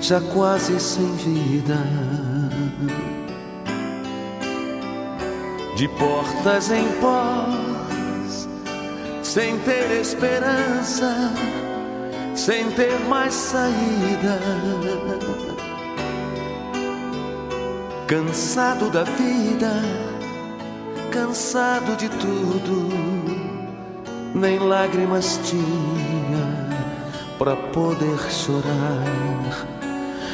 Já quase sem vida. De portas em pós, sem ter esperança, sem ter mais saída. Cansado da vida, cansado de tudo, nem lágrimas tinha para poder chorar.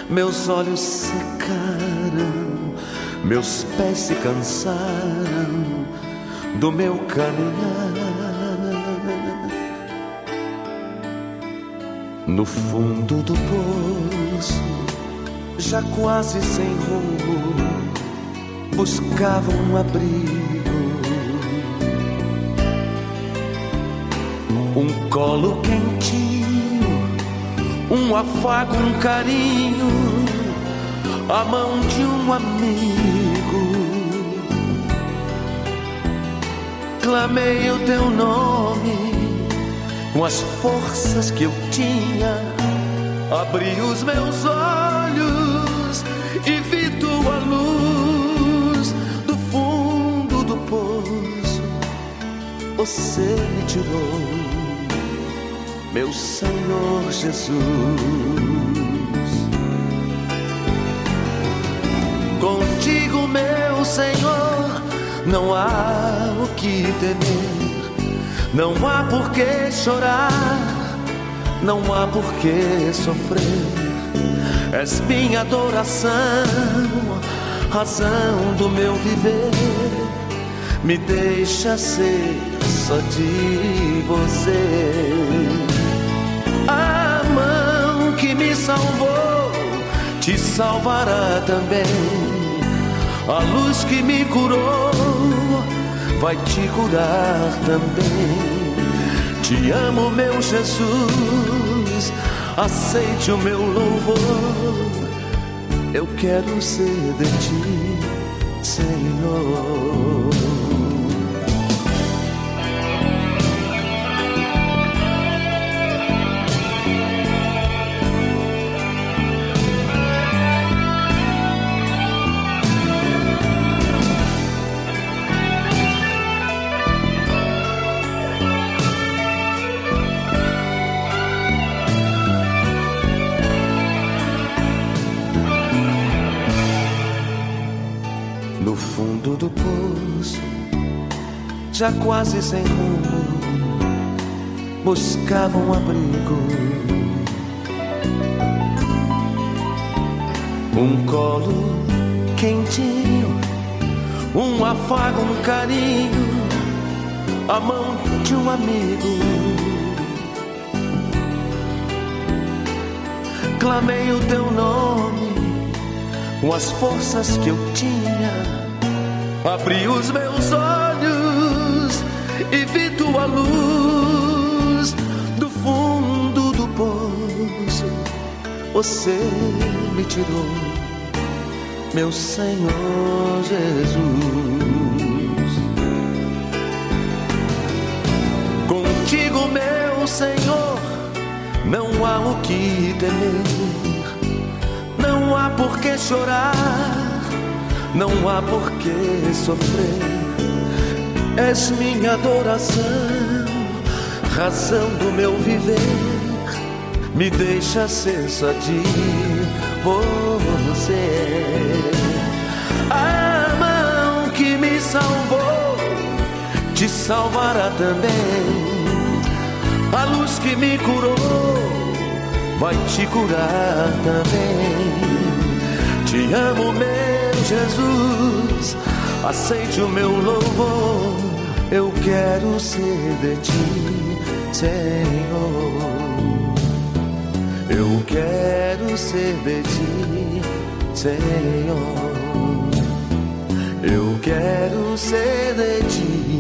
Meus olhos secaram, meus pés se cansaram do meu caminhar. No fundo do poço, já quase sem rumo, buscava um abrigo. Um colo quentinho, um afago, um carinho, a mão de um amigo. Clamei o teu nome com as forças que eu tinha, abri os meus olhos e vi tua luz do fundo do poço. Você me tirou, meu Senhor Jesus. Contigo, meu Senhor, não há o que temer não há por que chorar, não há por que sofrer. És minha adoração, razão do meu viver. Me deixa ser só de você. A mão que me salvou te salvará também. A luz que me curou vai te curar também. Te amo, meu Jesus, aceite o meu louvor. Eu quero ser de ti, Senhor. Já quase sem rumo, buscava um abrigo. Um colo quentinho, um afago, um carinho, a mão de um amigo. Clamei o teu nome com as forças que eu tinha, abri os meus olhos e vi tua luz do fundo do poço. Você me tirou, meu Senhor Jesus. Contigo, meu Senhor, não há o que temer, não há por que chorar, não há por que sofrer És minha adoração, razão do meu viver. Me deixa só de você. A mão que me salvou te salvará também. A luz que me curou vai te curar também. Te amo, meu Jesus aceite o meu louvor. Eu quero ser de ti, Senhor. Eu quero ser de ti, Senhor. Eu quero ser de ti,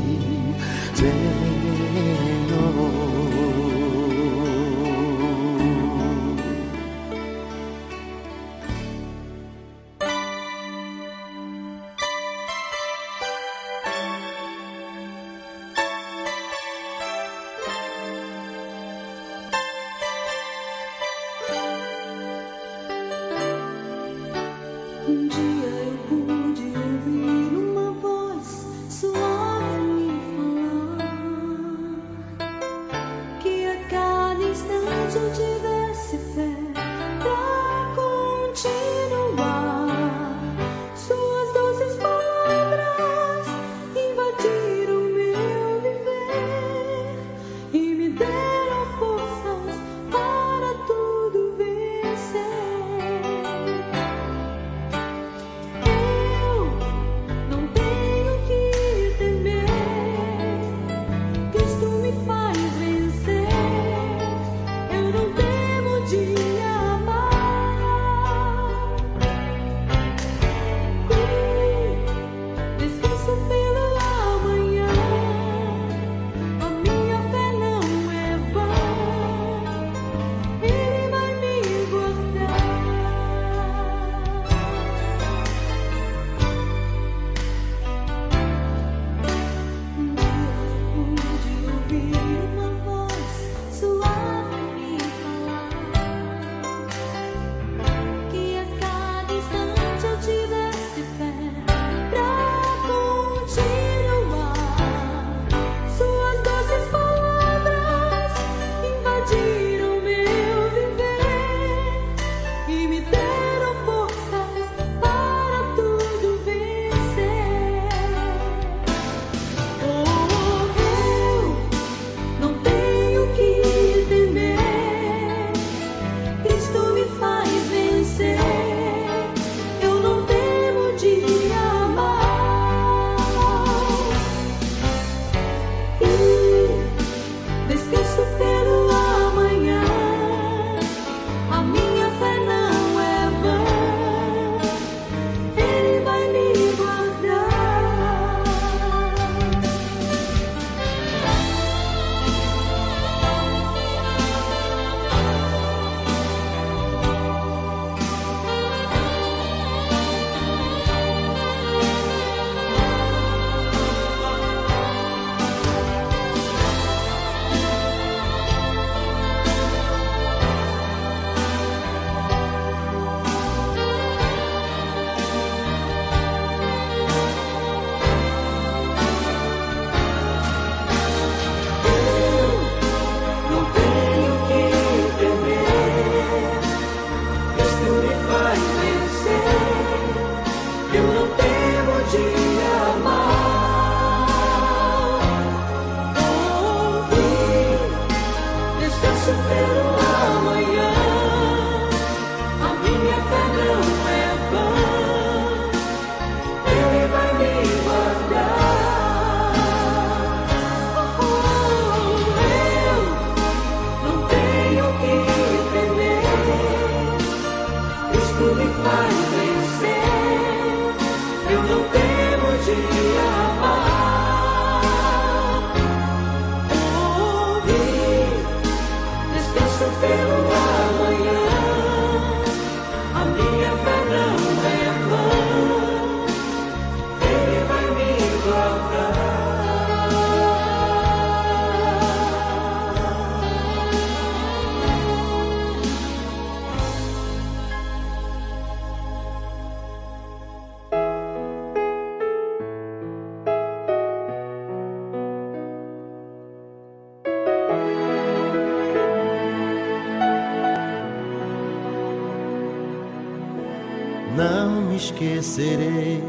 esquecerei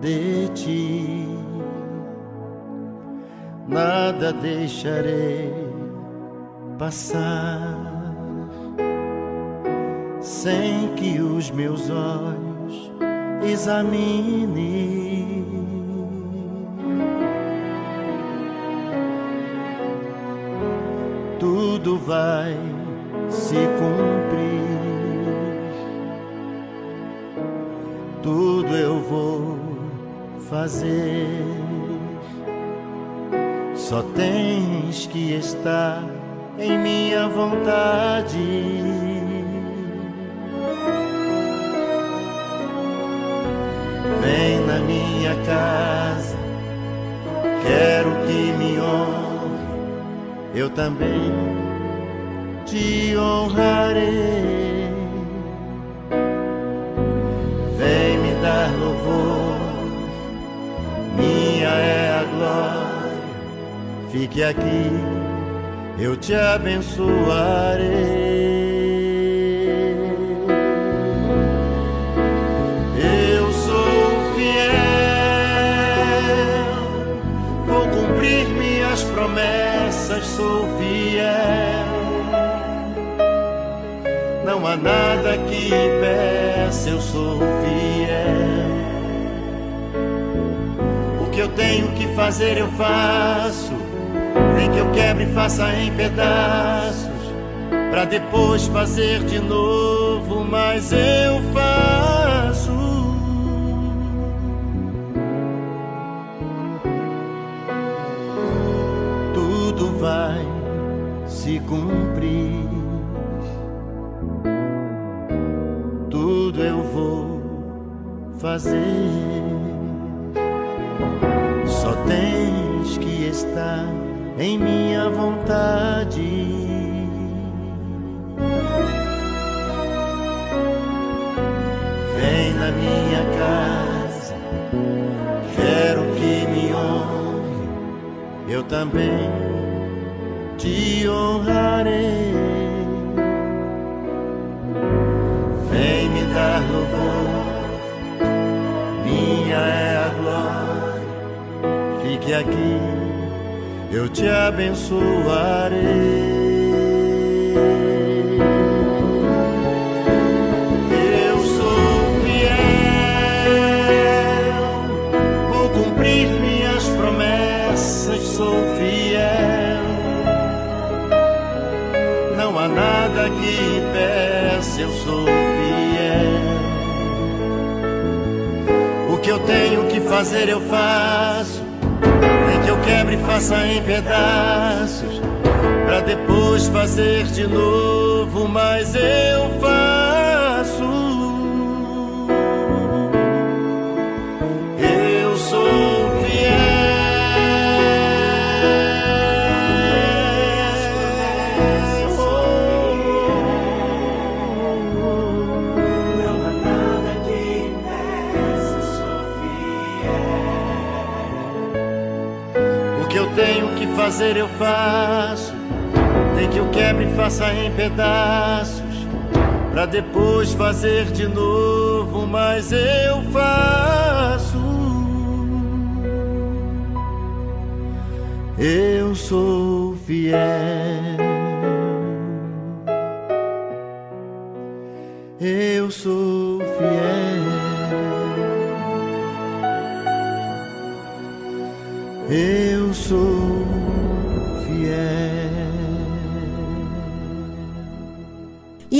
de ti, nada deixarei passar sem que os meus olhos examinem. Tudo vai se cumprir. Tudo eu vou fazer. Só tens que estar em minha vontade. Vem na minha casa, quero que me honre, eu também te honrarei. Fique aqui, eu te abençoarei. Eu sou fiel, vou cumprir minhas promessas, sou fiel. Não há nada que peça, eu sou fiel. O que eu tenho que fazer, eu faço. Que eu quebre e faça em pedaços. Pra depois fazer de novo, mas eu faço. Tudo vai se cumprir. fazer. Só tens que estar em minha vontade. Vem na minha casa, quero que me honre, eu também te honrarei. Vem me dar louvor minha é a glória. Fique aqui, eu te abençoarei. Sou fiel, fiel. Não há nada que peça, eu sou que eu tenho que fazer eu faço. Quebre e faça em pedaços. Pra depois fazer de novo, mas eu faço. Fazer eu faço, nem que eu quebre e faça em pedaços, pra depois fazer de novo, mas eu faço. Eu sou fiel.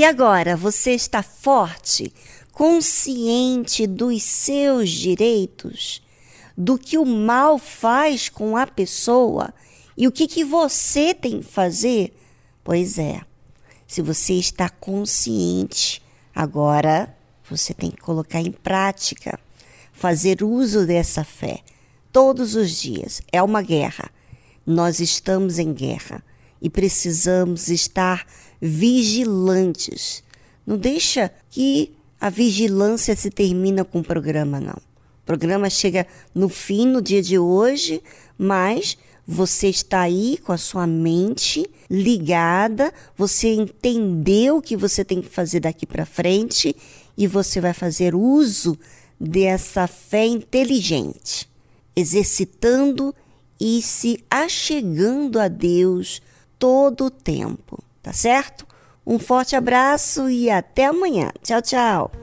E agora, você está forte consciente dos seus direitos, do que o mal faz com a pessoa e o que, que você tem que fazer? Pois é, se você está consciente, agora você tem que colocar em prática, fazer uso dessa fé todos os dias. É uma guerra. Nós estamos em guerra e precisamos estar vigilantes. Não deixa que a vigilância se termina com o programa, não. O programa chega no fim, no dia de hoje, mas você está aí com a sua mente ligada, você entendeu o que você tem que fazer daqui para frente e você vai fazer uso dessa fé inteligente, exercitando e se achegando a Deus todo o tempo, tá certo? Um forte abraço e até amanhã. Tchau, tchau.